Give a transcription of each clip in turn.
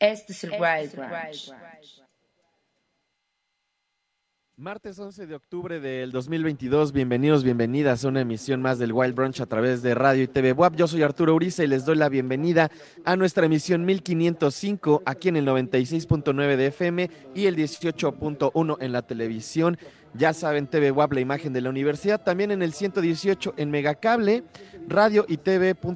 Este es el este Wild Branch. Martes 11 de octubre del 2022, bienvenidos, bienvenidas a una emisión más del Wild Brunch a través de Radio y TV WAP. Yo soy Arturo Uriza y les doy la bienvenida a nuestra emisión 1505 aquí en el 96.9 de FM y el 18.1 en la televisión ya saben, TV WAP, la imagen de la universidad. También en el 118 en Megacable, radio y tv.wap.mx,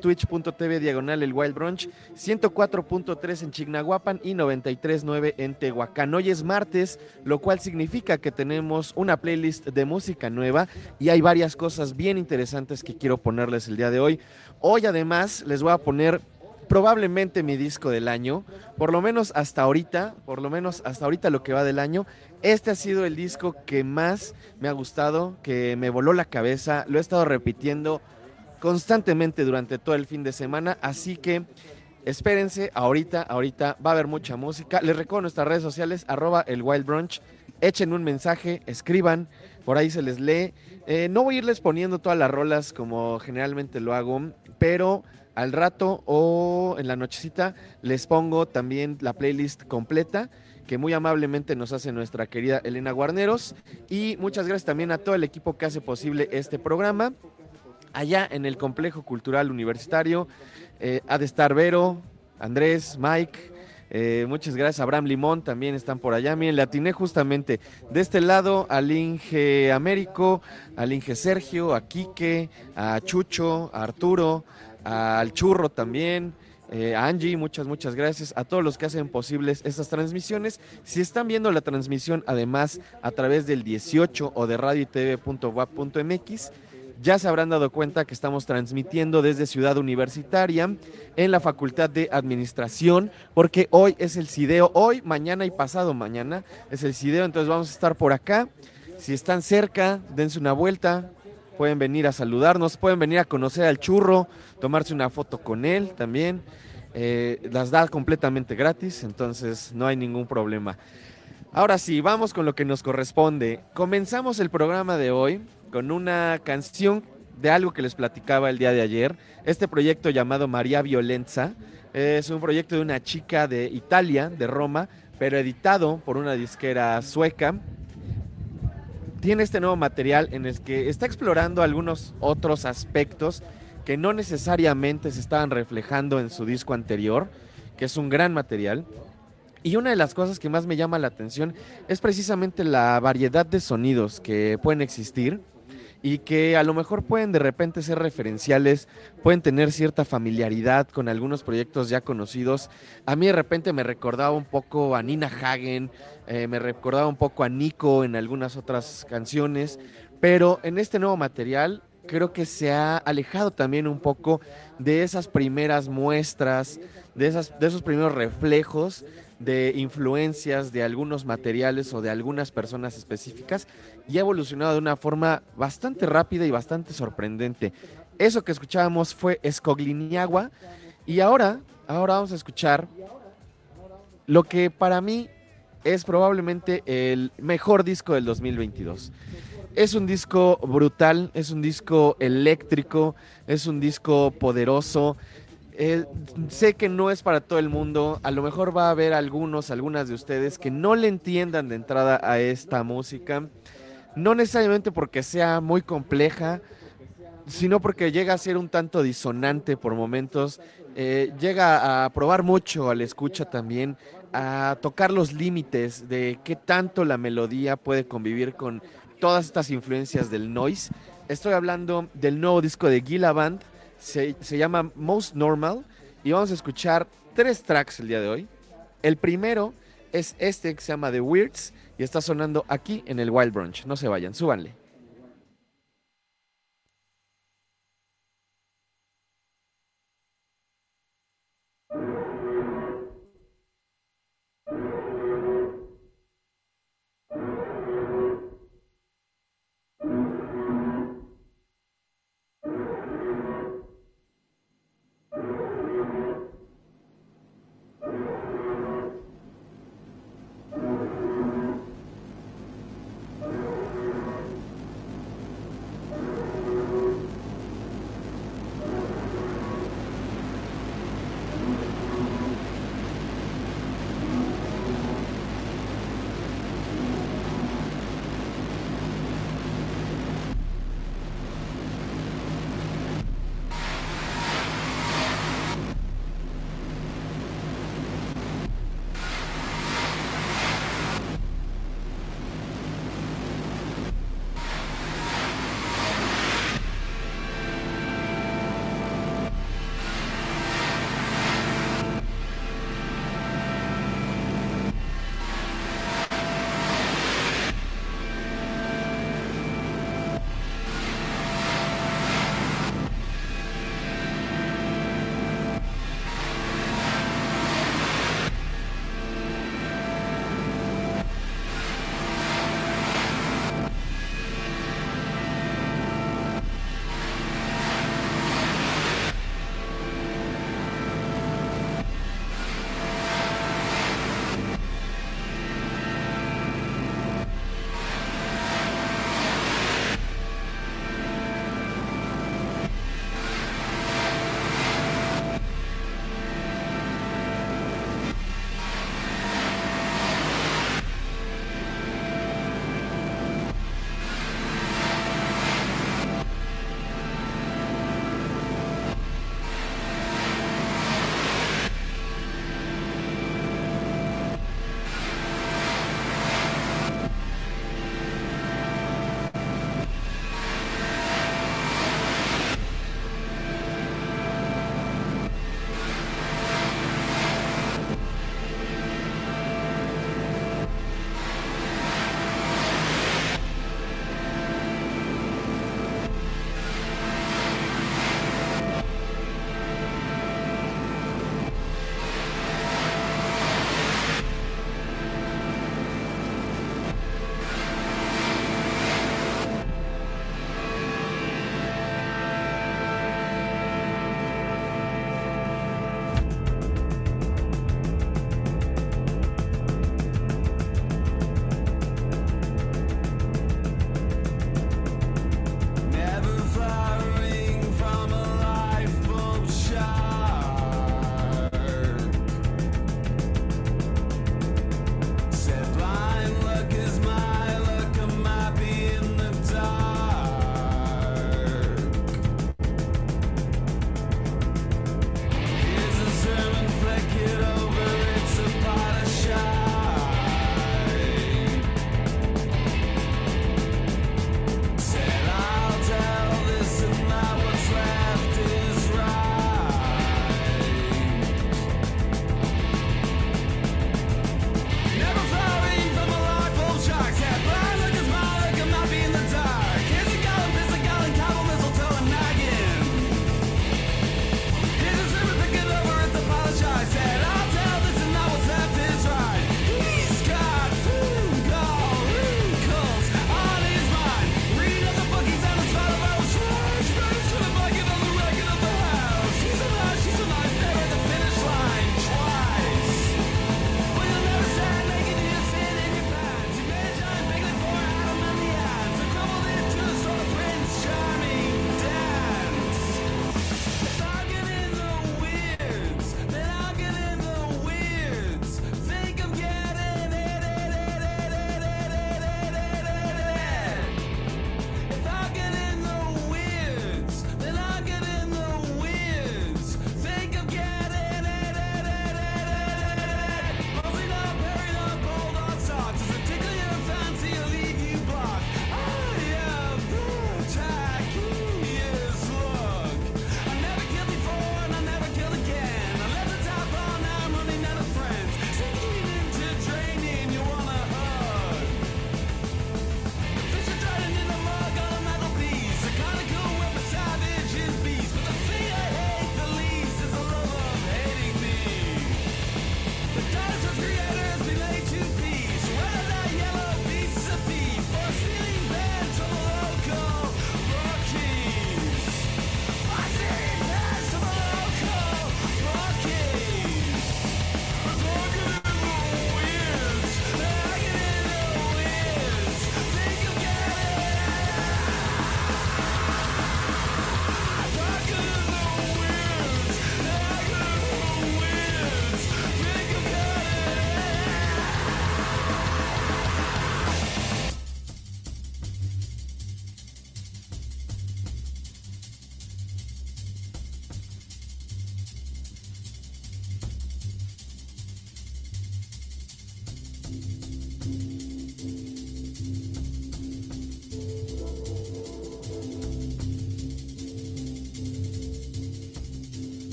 twitch.tv diagonal el Wild Brunch, 104.3 en Chignahuapan y 93.9 en Tehuacán. Hoy es martes, lo cual significa que tenemos una playlist de música nueva y hay varias cosas bien interesantes que quiero ponerles el día de hoy. Hoy además les voy a poner probablemente mi disco del año, por lo menos hasta ahorita, por lo menos hasta ahorita lo que va del año, este ha sido el disco que más me ha gustado, que me voló la cabeza. Lo he estado repitiendo constantemente durante todo el fin de semana, así que espérense, ahorita, ahorita va a haber mucha música. Les recuerdo nuestras redes sociales, arroba el Wild Brunch. Echen un mensaje, escriban, por ahí se les lee. Eh, no voy a irles poniendo todas las rolas como generalmente lo hago, pero al rato o en la nochecita les pongo también la playlist completa que muy amablemente nos hace nuestra querida Elena Guarneros. Y muchas gracias también a todo el equipo que hace posible este programa. Allá en el Complejo Cultural Universitario, eh, ha de estar Vero, Andrés, Mike, eh, muchas gracias. Abraham Limón también están por allá. Miren, le atiné justamente de este lado al Inge Américo, al Inge Sergio, a Quique, a Chucho, a Arturo, al Churro también. Eh, Angie, muchas, muchas gracias. A todos los que hacen posibles estas transmisiones. Si están viendo la transmisión además a través del 18 o de radiotv.wap.mx, ya se habrán dado cuenta que estamos transmitiendo desde Ciudad Universitaria en la Facultad de Administración, porque hoy es el CIDEO, hoy, mañana y pasado mañana es el CIDEO, entonces vamos a estar por acá. Si están cerca, dense una vuelta, pueden venir a saludarnos, pueden venir a conocer al churro, tomarse una foto con él también. Eh, las da completamente gratis, entonces no hay ningún problema. Ahora sí, vamos con lo que nos corresponde. Comenzamos el programa de hoy con una canción de algo que les platicaba el día de ayer. Este proyecto llamado María Violenza es un proyecto de una chica de Italia, de Roma, pero editado por una disquera sueca. Tiene este nuevo material en el que está explorando algunos otros aspectos que no necesariamente se estaban reflejando en su disco anterior, que es un gran material. Y una de las cosas que más me llama la atención es precisamente la variedad de sonidos que pueden existir y que a lo mejor pueden de repente ser referenciales, pueden tener cierta familiaridad con algunos proyectos ya conocidos. A mí de repente me recordaba un poco a Nina Hagen, eh, me recordaba un poco a Nico en algunas otras canciones, pero en este nuevo material creo que se ha alejado también un poco de esas primeras muestras, de, esas, de esos primeros reflejos de influencias de algunos materiales o de algunas personas específicas y ha evolucionado de una forma bastante rápida y bastante sorprendente. Eso que escuchábamos fue Escogliniagua y ahora, ahora vamos a escuchar lo que para mí es probablemente el mejor disco del 2022. Es un disco brutal, es un disco eléctrico, es un disco poderoso. Eh, sé que no es para todo el mundo, a lo mejor va a haber algunos, algunas de ustedes que no le entiendan de entrada a esta música, no necesariamente porque sea muy compleja, sino porque llega a ser un tanto disonante por momentos, eh, llega a probar mucho a la escucha también, a tocar los límites de qué tanto la melodía puede convivir con todas estas influencias del noise. Estoy hablando del nuevo disco de Gila Band, se, se llama Most Normal y vamos a escuchar tres tracks el día de hoy. El primero es este que se llama The Weirds y está sonando aquí en el Wild Brunch. No se vayan, súbanle.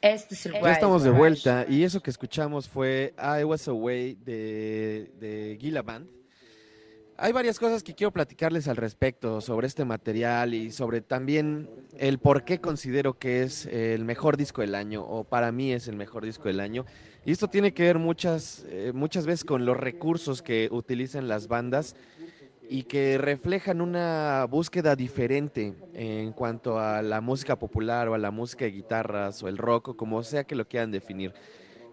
Este es el Ya estamos de vuelta y eso que escuchamos fue I Was Away de, de Gila Band. Hay varias cosas que quiero platicarles al respecto sobre este material y sobre también el por qué considero que es el mejor disco del año o para mí es el mejor disco del año. Y esto tiene que ver muchas, eh, muchas veces con los recursos que utilizan las bandas y que reflejan una búsqueda diferente en cuanto a la música popular o a la música de guitarras o el rock o como sea que lo quieran definir.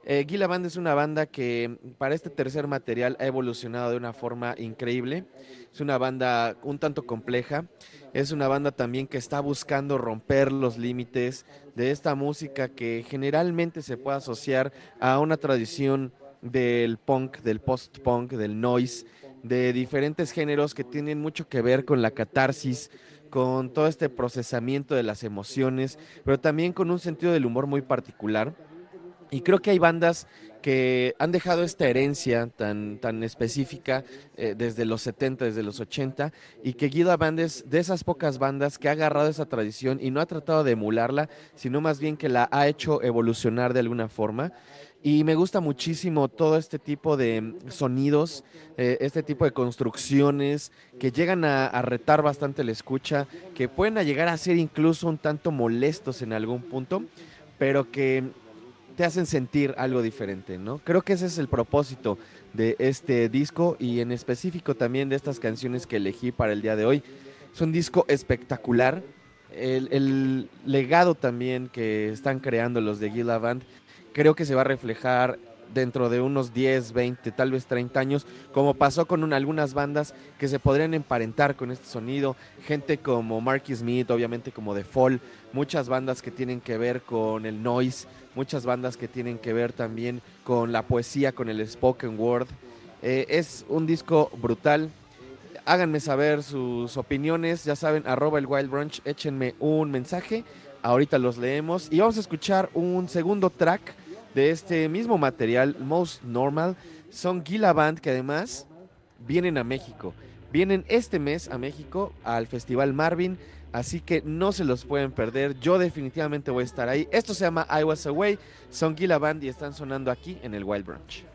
Eh, Gila Band es una banda que para este tercer material ha evolucionado de una forma increíble. Es una banda un tanto compleja. Es una banda también que está buscando romper los límites de esta música que generalmente se puede asociar a una tradición del punk, del post-punk, del noise, de diferentes géneros que tienen mucho que ver con la catarsis, con todo este procesamiento de las emociones, pero también con un sentido del humor muy particular. Y creo que hay bandas que han dejado esta herencia tan, tan específica eh, desde los 70, desde los 80, y que Guida Band es de esas pocas bandas que ha agarrado esa tradición y no ha tratado de emularla, sino más bien que la ha hecho evolucionar de alguna forma. Y me gusta muchísimo todo este tipo de mm, sonidos, eh, este tipo de construcciones que llegan a, retar bastante la escucha, que pueden llegar a ser incluso un tanto molestos en algún punto, pero que te hacen sentir algo diferente, ¿no? Creo que ese es el propósito de este disco y en específico también de estas canciones que elegí para el día de hoy. Es un disco espectacular. El, el legado también que están creando los de Gila Band creo que se va a reflejar dentro de unos 10, 20, tal vez 30 años, como pasó con un- algunas bandas que se podrían emparentar con este sonido, gente como Marky Smith, obviamente como The Fall, muchas bandas que tienen que ver con el noise, muchas bandas que tienen que ver también con la poesía, con el spoken word. Eh, es un disco brutal. Háganme saber sus opiniones, ya saben, arroba el Wild Brunch, échenme un mensaje, ahorita los leemos y vamos a escuchar un segundo track de este mismo material, Most Normal. Son Gila Band que además vienen a México. Vienen este mes a México al Festival Marvin, así que no se los pueden perder. Yo definitivamente voy a estar ahí. Esto se llama I Was Away, son Gila Band y están sonando aquí en el Wild Brunch.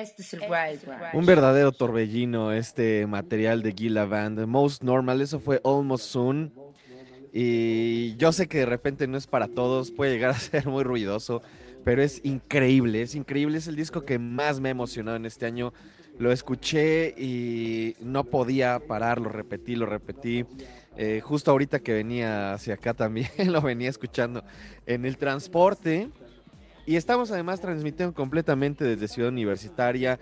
Este es el Wild One. Un verdadero torbellino este material de Gila Band. Most Normal, eso fue Almost Soon. Y yo sé que de repente no es para todos, puede llegar a ser muy ruidoso, pero es increíble, es increíble, es el disco que más me ha emocionado en este año. Lo escuché y no podía parar, lo repetí, lo repetí. Eh, justo ahorita que venía hacia acá también lo venía escuchando en el transporte. Y estamos además transmitiendo completamente desde Ciudad Universitaria,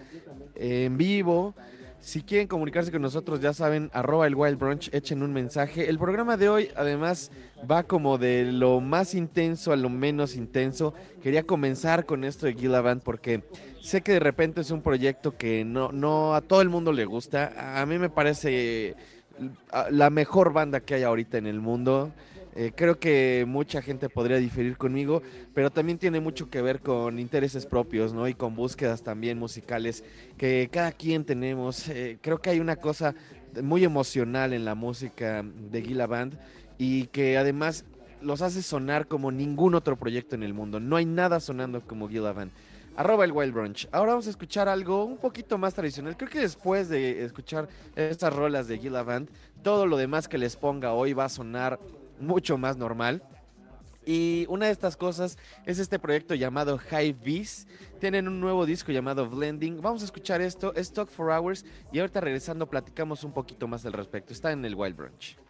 en vivo. Si quieren comunicarse con nosotros, ya saben, arroba el Wild Brunch, echen un mensaje. El programa de hoy, además, va como de lo más intenso a lo menos intenso. Quería comenzar con esto de Gila Band porque sé que de repente es un proyecto que no, no a todo el mundo le gusta. A mí me parece ah, la mejor banda que hay ahorita en el mundo. Eh, creo que mucha gente podría diferir conmigo, pero también tiene mucho que ver con intereses propios, ¿no? Y con búsquedas también musicales que cada quien tenemos. Eh, creo que hay una cosa muy emocional en la música de Gila Band y que además los hace sonar como ningún otro proyecto en el mundo. No hay nada sonando como Gila Band. arroba el Wild Brunch. Ahora vamos a escuchar algo un poquito más tradicional. Creo que después de escuchar estas rolas de Gila Band, todo lo demás que les ponga hoy va a sonar mucho más normal. Y una de estas cosas es este proyecto llamado High Beast. Tienen un nuevo disco llamado Blending. Vamos a escuchar esto, es Talk for Hours. Y ahorita regresando platicamos un poquito más al respecto. Está en el Wild Brunch.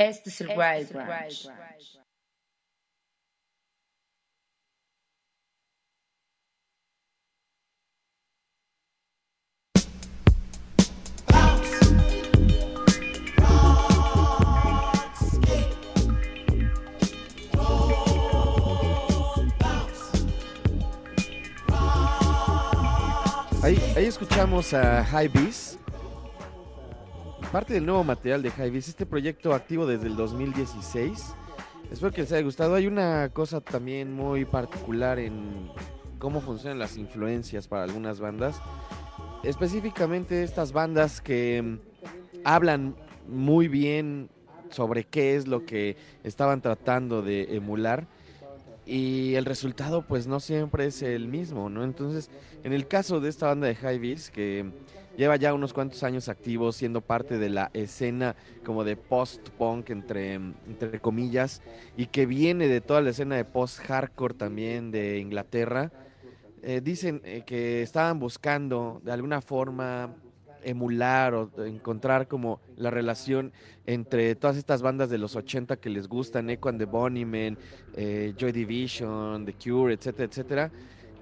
Este es el Wild Branch. Ahí, ahí escuchamos a High Beast. Parte del nuevo material de Beast, este proyecto activo desde el 2016. Espero que les haya gustado. Hay una cosa también muy particular en cómo funcionan las influencias para algunas bandas. Específicamente estas bandas que mm, hablan muy bien sobre qué es lo que estaban tratando de emular y el resultado pues no siempre es el mismo, ¿no? Entonces, en el caso de esta banda de High que lleva ya unos cuantos años activos siendo parte de la escena como de post-punk entre, entre comillas y que viene de toda la escena de post-hardcore también de Inglaterra, eh, dicen eh, que estaban buscando de alguna forma emular o encontrar como la relación entre todas estas bandas de los 80 que les gustan, Echo and the Bunnymen, eh, Joy Division, The Cure, etcétera, etcétera,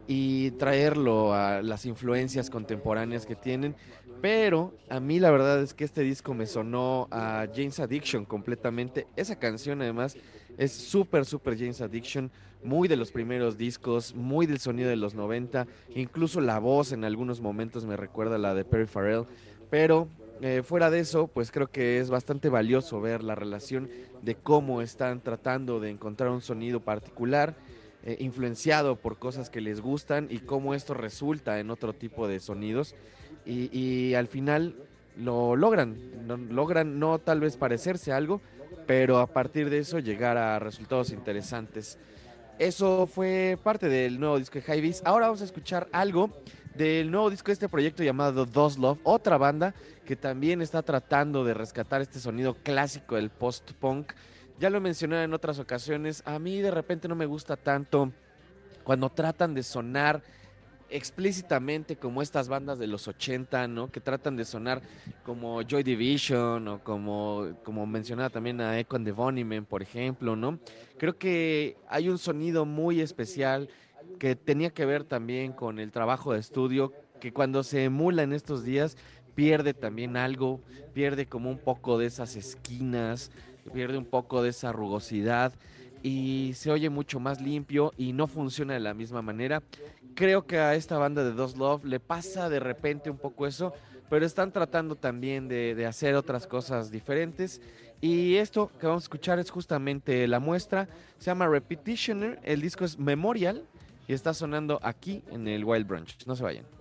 y traerlo a las influencias contemporáneas que tienen. Pero a mí la verdad es que este disco me sonó a James Addiction completamente. Esa canción además es súper, súper James Addiction, muy de los primeros discos, muy del sonido de los 90, incluso la voz en algunos momentos me recuerda a la de Perry Farrell, pero eh, fuera de eso, pues creo que es bastante valioso ver la relación de cómo están tratando de encontrar un sonido particular, eh, influenciado por cosas que les gustan y cómo esto resulta en otro tipo de sonidos. Y, al final lo logran, no- logran no tal vez parecerse algo, pero a partir de eso llegar a resultados interesantes. Eso fue parte del nuevo disco de. Ahora vamos a escuchar algo del nuevo disco de este proyecto llamado Dos Love, otra banda que también está tratando de rescatar este sonido clásico del post-punk. Ya lo mencioné en otras ocasiones, a mí de repente no me gusta tanto cuando tratan de sonar explícitamente como estas bandas de los 80, ¿no? Que tratan de sonar como Joy Division o como, como mencionaba también a Echo and the Bunnymen, por ejemplo, ¿no? Creo que hay un sonido muy especial que tenía que ver también con el trabajo de estudio, que cuando se emula en estos días pierde también algo, pierde como un poco de esas esquinas, pierde un poco de esa rugosidad y se oye mucho más limpio y no funciona de la misma manera. Creo que a esta banda de Dos Love le pasa de repente un poco eso, pero están tratando también de, de hacer otras cosas diferentes. Y esto que vamos a escuchar es justamente la muestra, se llama Repetitioner, el disco es Memorial y está sonando aquí en el Wild Branch. No se vayan.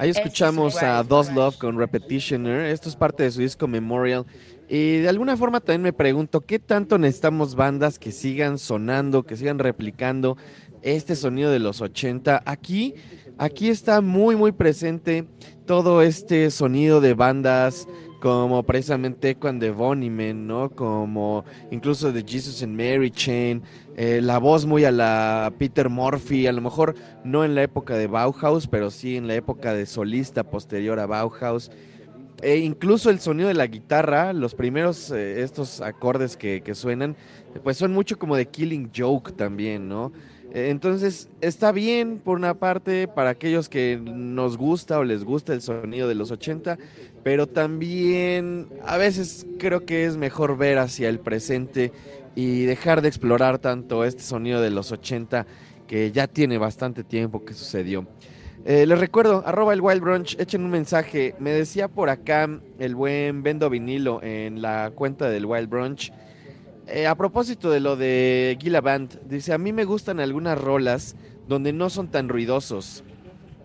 Ahí es escuchamos a Dos. Love con Repetitioner. Esto es parte de su disco Memorial. Y de alguna forma también me pregunto, ¿qué tanto necesitamos bandas que sigan sonando, que sigan replicando este sonido de los 80? Aquí, aquí está muy, muy presente todo este sonido de bandas como precisamente Echo and the Bunnymen, ¿no? Como incluso de Jesus and Mary Chain, eh, la voz muy a la Peter Murphy, a lo mejor no en la época de Bauhaus, pero sí en la época de solista posterior a Bauhaus. E incluso el sonido de la guitarra, los primeros eh, estos acordes que, que suenan, pues son mucho como de Killing Joke también, ¿no? Eh, Entonces está bien por una parte para aquellos que nos gusta o les gusta el sonido de los 80, pero también a veces creo que es mejor ver hacia el presente y dejar de explorar tanto este sonido de los 80 que ya tiene bastante tiempo que sucedió. Eh, les recuerdo, arroba el Wild Brunch, echen un mensaje. Me decía por acá el buen Vendo Vinilo en la cuenta del Wild Brunch. eh, a propósito de lo de Gila Band, dice, a mí me gustan algunas rolas donde no son tan ruidosos.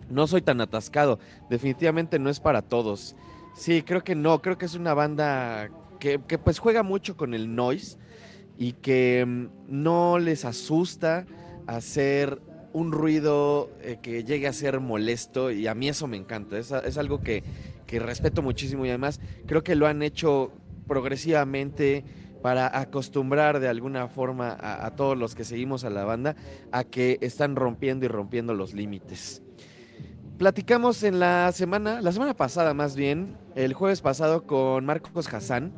No soy tan atascado. Definitivamente no es para todos. Sí, creo que no. Creo que es una banda que, pues juega mucho con el noise y que mm, no les asusta hacer un ruido eh, que llegue a ser molesto y a mí eso me encanta. Es, algo que, que respeto muchísimo y además creo que lo han hecho progresivamente para acostumbrar de alguna forma a todos los que seguimos a la banda a que están rompiendo y rompiendo los límites. Platicamos en la semana, la semana pasada más bien, el jueves pasado con Marcos Hassan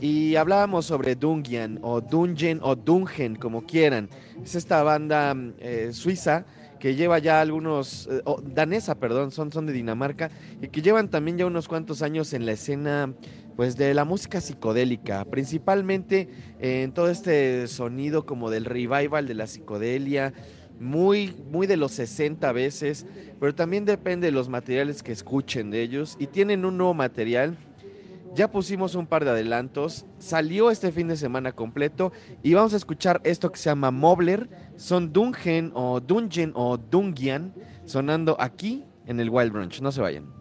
y hablábamos sobre Dungian o Dungen o Dungen, como quieran. Es esta banda eh, suiza que lleva ya algunos, eh, danesa, perdón, son, son de Dinamarca, y que llevan también ya unos cuantos años en la escena pues de la música psicodélica, principalmente en todo este sonido como del revival de la psicodelia, muy, muy de los 60 veces, pero también depende de los materiales que escuchen de ellos. Y tienen un nuevo material. Ya pusimos un par de adelantos. Salió este fin de semana completo. Y vamos a escuchar esto que se llama Mobler. Son Dungen o Dungeon o Dungian. Sonando aquí en el Wild Brunch. No se vayan.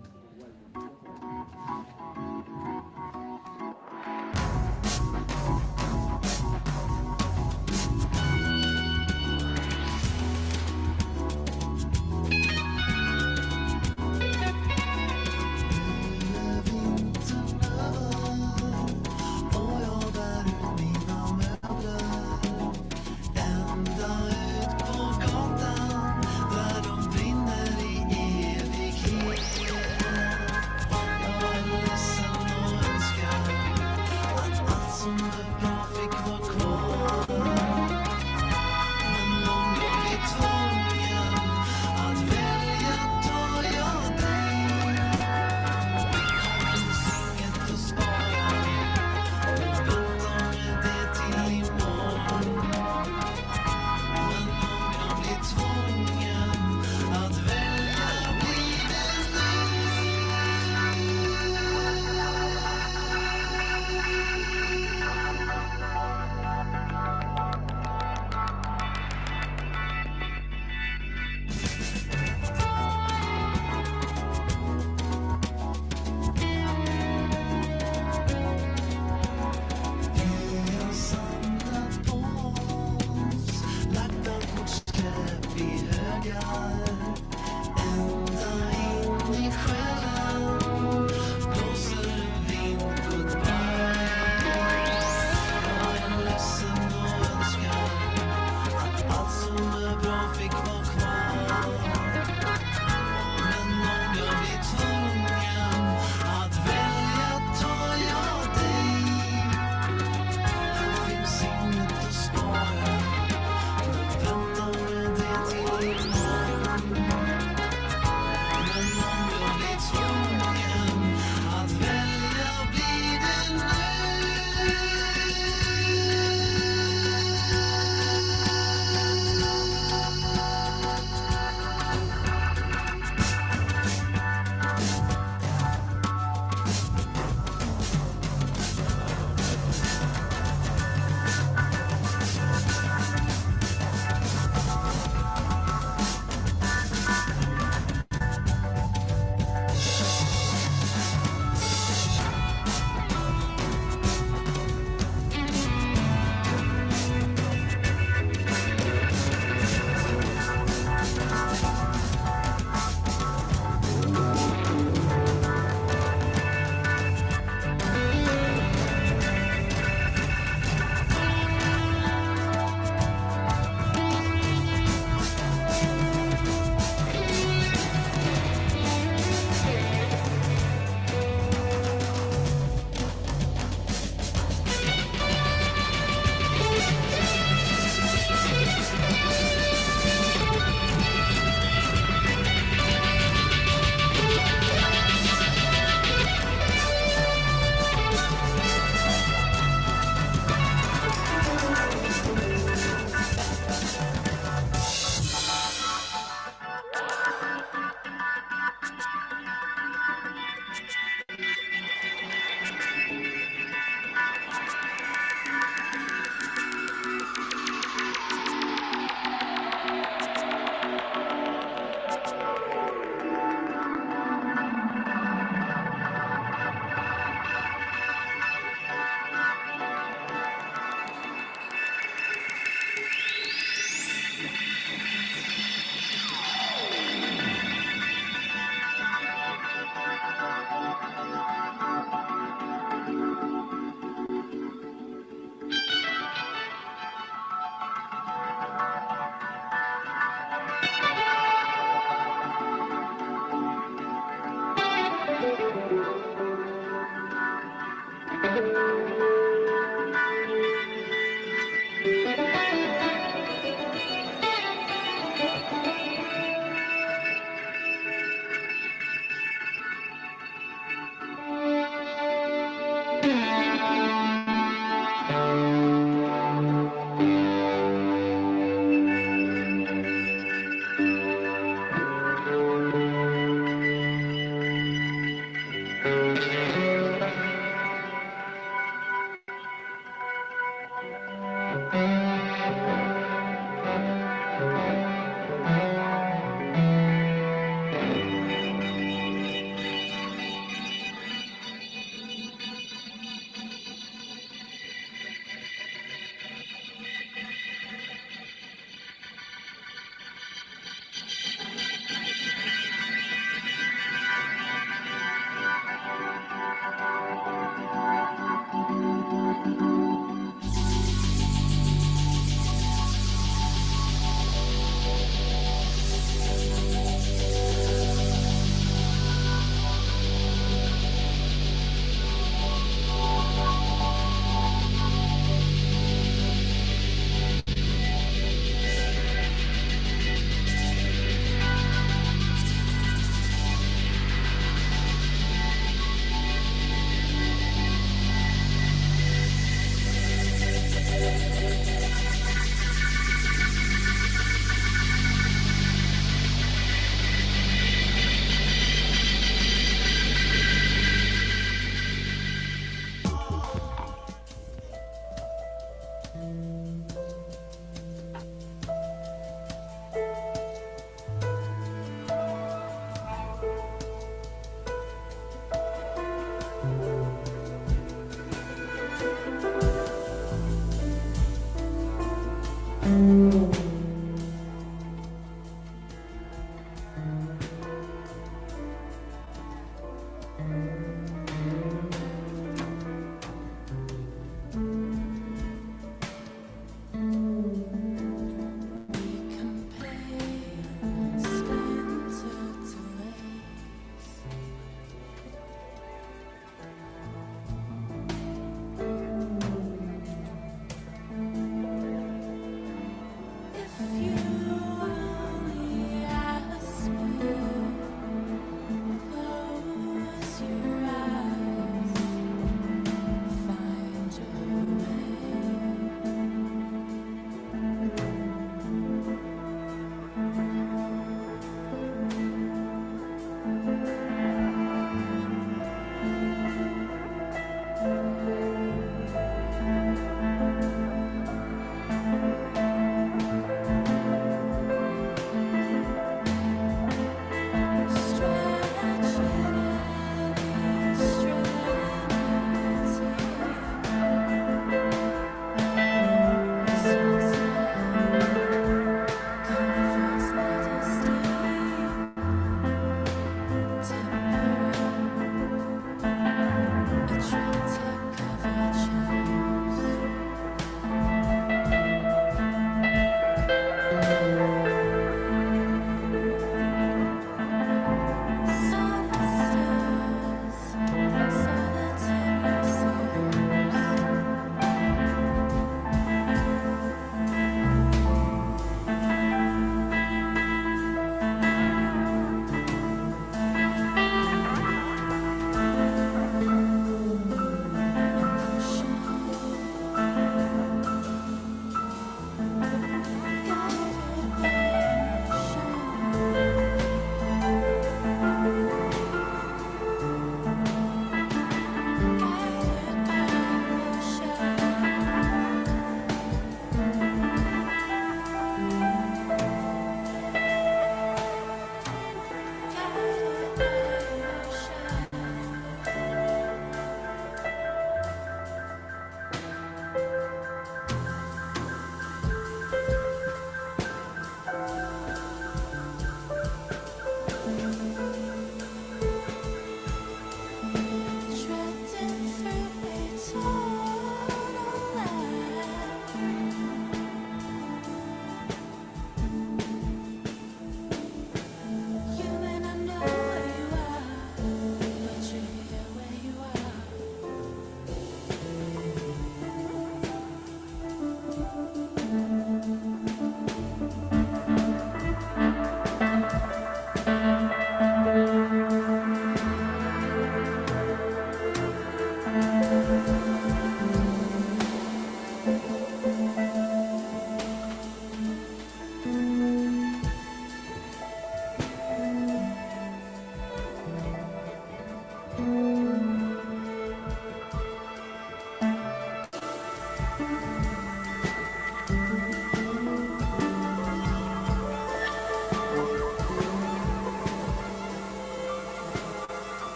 Hum.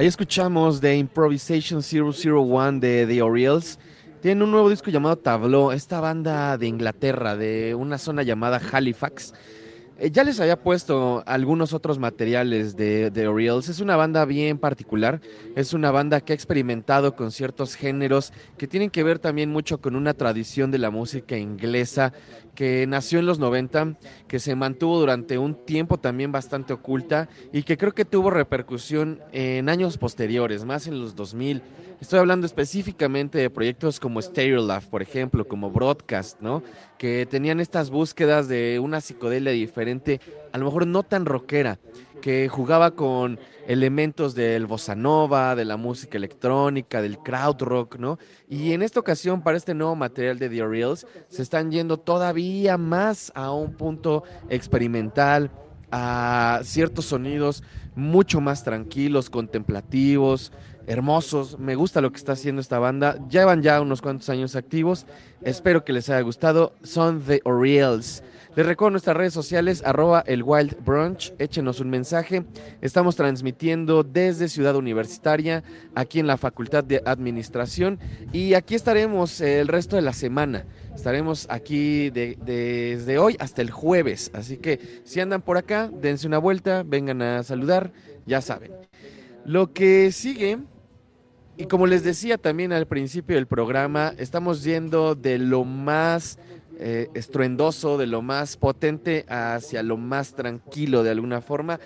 Ahí escuchamos de Improvisation 001 de The Orioles. Tienen un nuevo disco llamado Tableau, esta banda de Inglaterra, de una zona llamada Halifax. Eh, ya les había puesto algunos otros materiales de The Orioles. Es una banda bien particular. Es una banda que ha experimentado con ciertos géneros que tienen que ver también mucho con una tradición de la música inglesa que nació en los 90, que se mantuvo durante un tiempo también bastante oculta y que creo que tuvo repercusión en años posteriores, más en los 2000. Estoy hablando específicamente de proyectos como Stereolab, por ejemplo, como Broadcast, ¿no? Que tenían estas búsquedas de una psicodelia diferente, a lo mejor no tan rockera, que jugaba con elementos del bossa nova, de la música electrónica, del crowd rock, ¿no? Y en esta ocasión, para este nuevo material de The Reels, se están yendo todavía más a un punto experimental, a ciertos sonidos mucho más tranquilos, contemplativos, hermosos. Me gusta lo que está haciendo esta banda. Llevan ya unos cuantos años activos. Espero que les haya gustado. Son The Orioles. Les recuerdo nuestras redes sociales, arroba el Wild Brunch, échenos un mensaje. Estamos transmitiendo desde Ciudad Universitaria, aquí en la Facultad de Administración, y aquí estaremos el resto de la semana. Estaremos aquí de- desde hoy hasta el jueves, así que si andan por acá, dense una vuelta, vengan a saludar, ya saben. Lo que sigue y como les decía también al principio del programa, estamos yendo de lo más eh, estruendoso, de lo más potente hacia lo más tranquilo de alguna forma.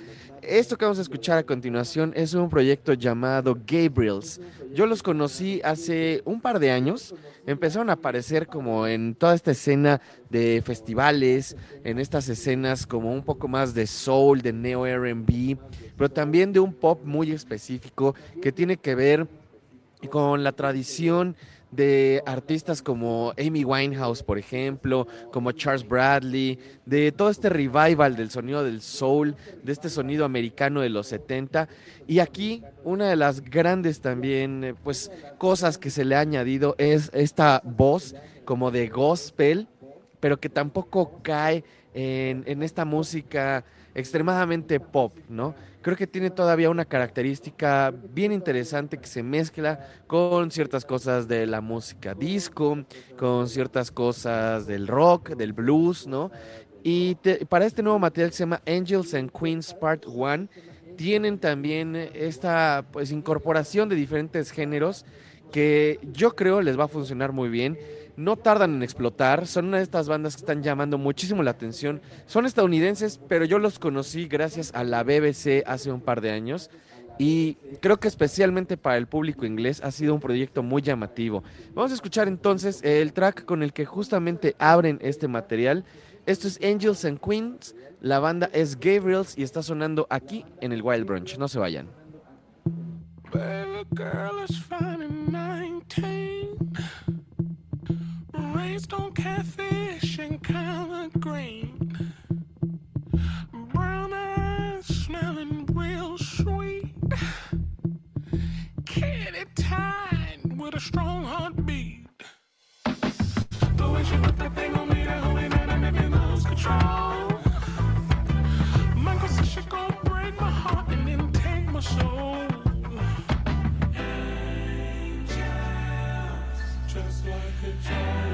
Esto que vamos a escuchar a continuación es un proyecto llamado Gabriels. Yo los conocí hace un par de años. Empezaron a aparecer como en toda esta escena de festivales, en estas escenas como un poco más de soul, de neo R&B, pero también de un pop muy específico que tiene que ver con la tradición de artistas como Amy Winehouse, por ejemplo, como Charles Bradley, de todo este revival del sonido del soul, de este sonido americano de los 70. Y aquí una de las grandes también, eh, pues, cosas que se le ha añadido es esta voz como de gospel, pero que tampoco cae en, en esta música extremadamente pop, ¿no? Creo que tiene todavía una característica bien interesante que se mezcla con ciertas cosas de la música disco, con ciertas cosas del rock, del blues, ¿no? Y para este nuevo material que se llama Angels and Queens Part 1, tienen también esta pues incorporación de diferentes géneros que yo creo les va a funcionar muy bien. No tardan en explotar, son una de estas bandas que están llamando muchísimo la atención. Son estadounidenses, pero yo los conocí gracias a la BBC hace un par de años y creo que especialmente para el público inglés ha sido un proyecto muy llamativo. Vamos a escuchar entonces el track con el que justamente abren este material. Esto es Angels and Queens, la banda es Gabriels y está sonando aquí en el Wild Brunch. No se vayan. Baby girl is fine and 19. Raised on catfish and collard green. Brown eyes smelling real sweet. Kitty tied with a strong heartbeat. The way she put that thing on me, that me down and make me lose control. Michael said she gon' break my heart and then take my soul. Angels, Just like it's always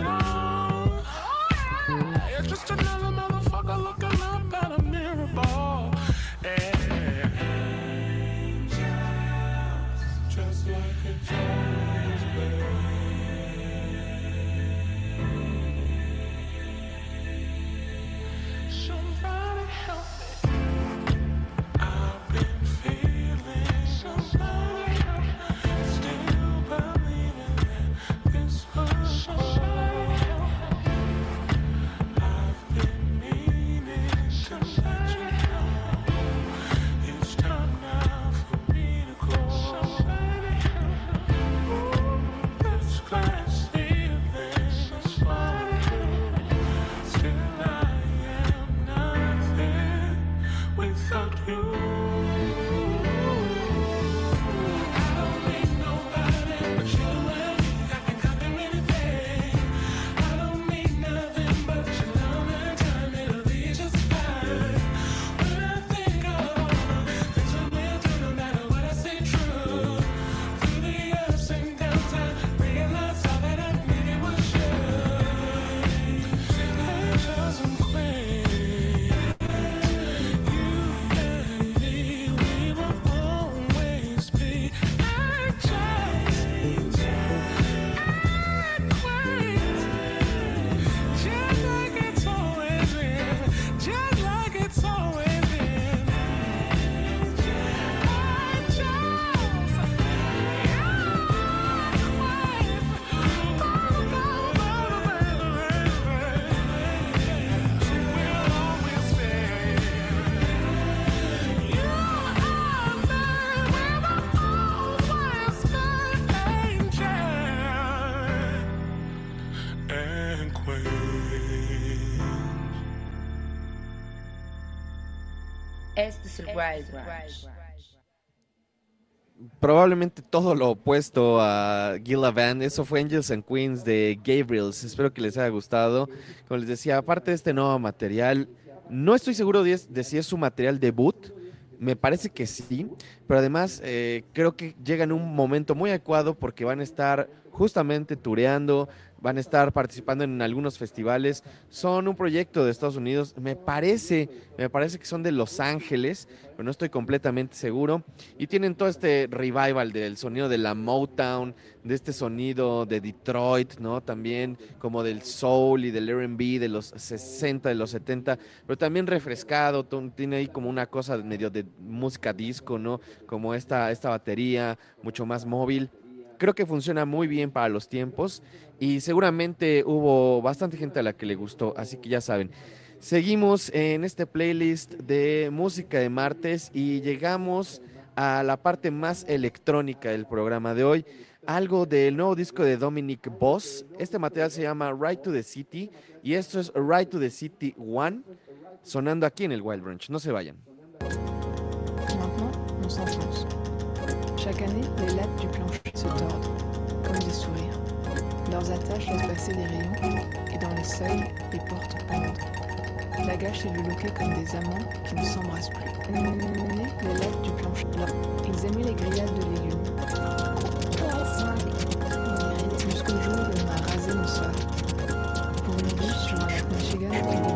probablemente todo lo opuesto a Gila Band. Eso fue Angels and Queens de Gabriels. Espero que les haya gustado. Como les decía, aparte de este nuevo material, no estoy seguro de, de si es su material debut. Me parece que sí, pero además eh, creo que llega en un momento muy adecuado porque van a estar justamente tureando, van a estar participando en algunos festivales. Son un proyecto de Estados Unidos, me parece, me parece que son de Los Ángeles, pero no estoy completamente seguro. Y tienen todo este revival del sonido de la Motown, de este sonido de Detroit, ¿no? También como del soul y del R&B de los 60, de los 70, pero también refrescado, tiene ahí como una cosa medio de música disco, ¿no? Como esta, esta batería, mucho más móvil. Creo que funciona muy bien para los tiempos y seguramente hubo bastante gente a la que le gustó, así que ya saben. Seguimos en este playlist de música de martes y llegamos a la parte más electrónica del programa de hoy. Algo del nuevo disco de Dominic Boss. Este material se llama Ride to the City y esto es Ride to the City One, sonando aquí en el Wild Branch. No se vayan. Se tordent, comme des sourires. Leurs attaches laissent passer des rayons, et dans les seuils, les portes pendent. La gâche et le comme des amants qui ne s'embrassent plus. Nés, les lattes du plancher blanc. Ils aimaient les grillades de légumes. Jusqu'au jour où on a rasé nos sols. Pour une sur un lac Michigan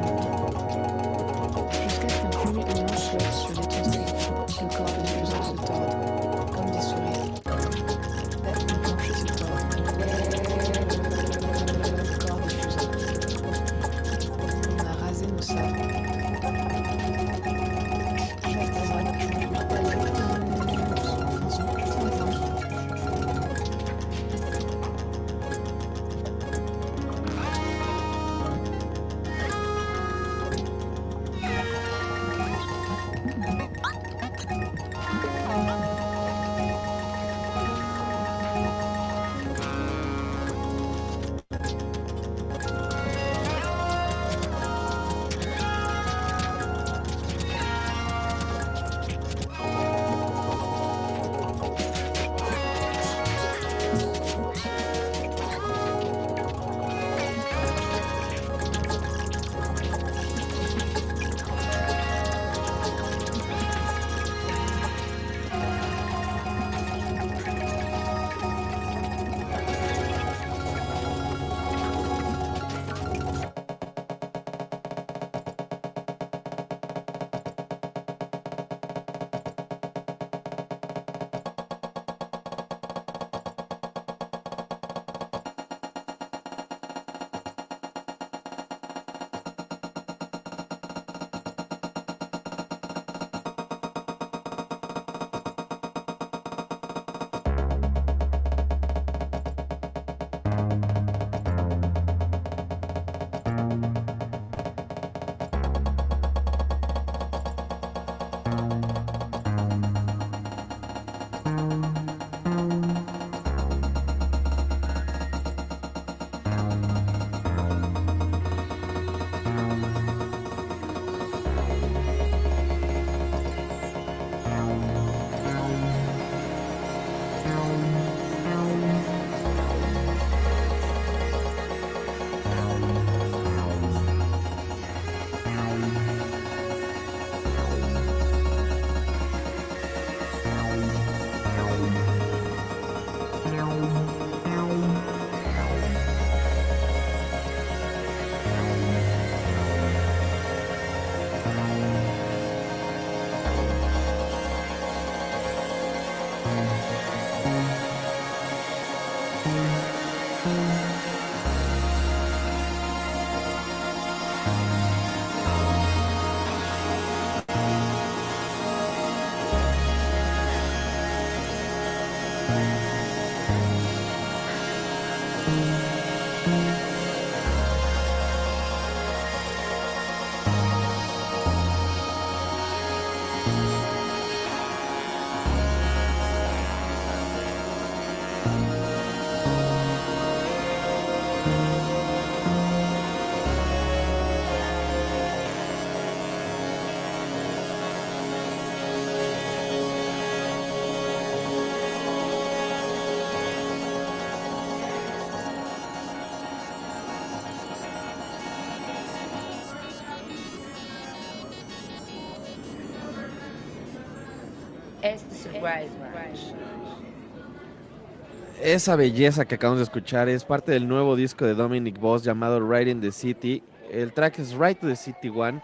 Esa belleza que acabamos de escuchar es parte del nuevo disco de Dominic Boss llamado Right in the City. El track es Right to the City One.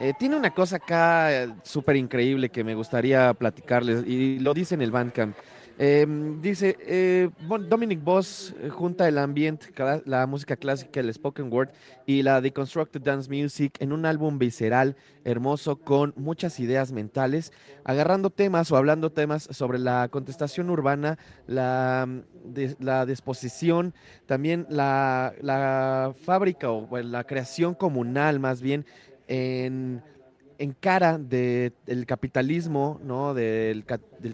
Eh, tiene una cosa acá eh, súper increíble que me gustaría platicarles y lo dice en el Bandcamp. Eh, dice, eh, Dominic Boss eh, junta el ambiente, la música clásica, el spoken word y la deconstructed dance music en un álbum visceral, hermoso, con muchas ideas mentales, agarrando temas o hablando temas sobre la contestación urbana, la, mm, la disposición, también la, fábrica o la creación comunal más bien en en cara de- del capitalismo, ¿no? Del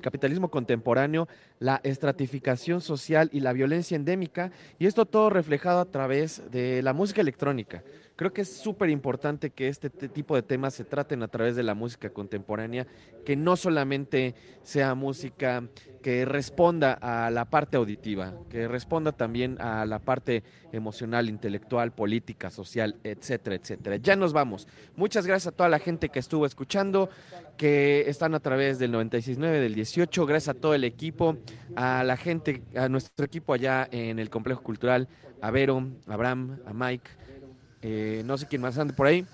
capitalismo contemporáneo, la estratificación social y la violencia endémica, y esto todo reflejado a través de la música electrónica. Creo que es súper importante que este te- tipo de temas se traten a través de la música contemporánea, que no solamente sea música que responda a la parte auditiva, que responda también a la parte emocional, intelectual, política, social, etcétera, etcétera. Ya nos vamos. Muchas gracias a toda la gente que estuvo escuchando, que están a través del 96.9, del 18. Gracias a todo el equipo, a la gente, a nuestro equipo allá en el Complejo Cultural, a Vero, a Abraham, a Mike, eh, no sé quién más ande por ahí.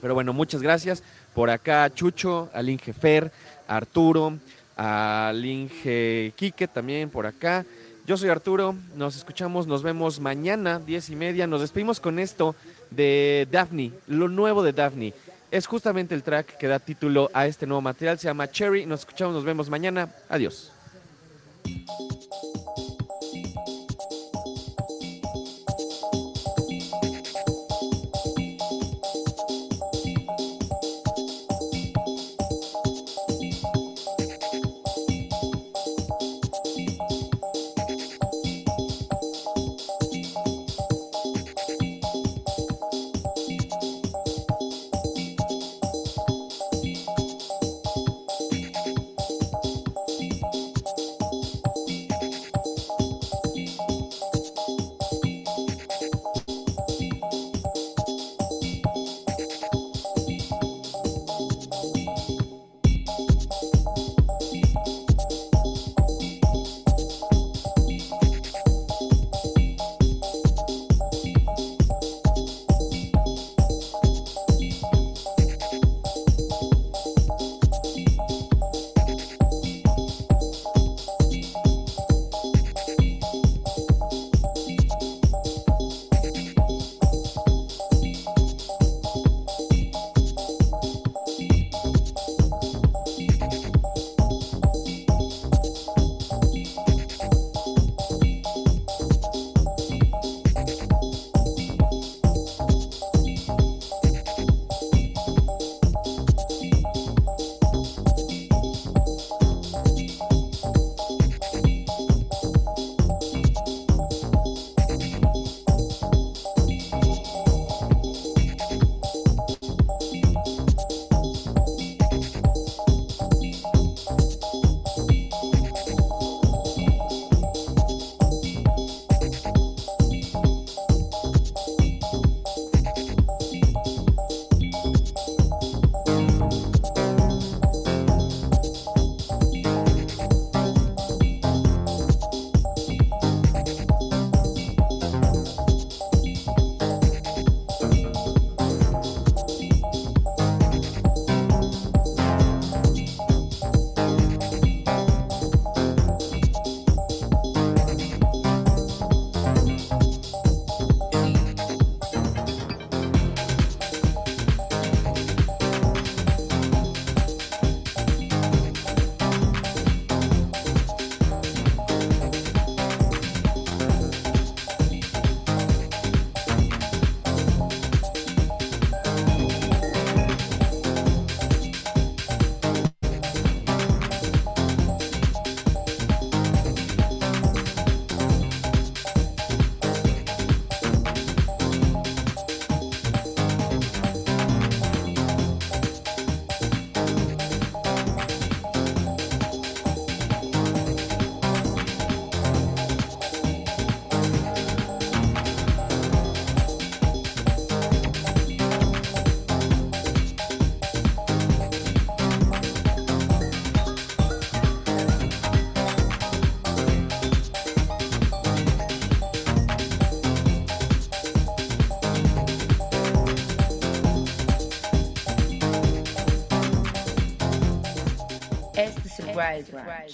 Pero bueno, muchas gracias. Por acá Chucho, al Inge Fer, a Arturo, al Inge Quique también por acá. Yo soy Arturo, nos escuchamos, nos vemos mañana, diez y media. Nos despedimos con esto de Daphne, lo nuevo de Daphne. Es justamente el track que da título a este nuevo material, se llama Cherry. Nos escuchamos, nos vemos mañana. Adiós. Este es el Wild Branch.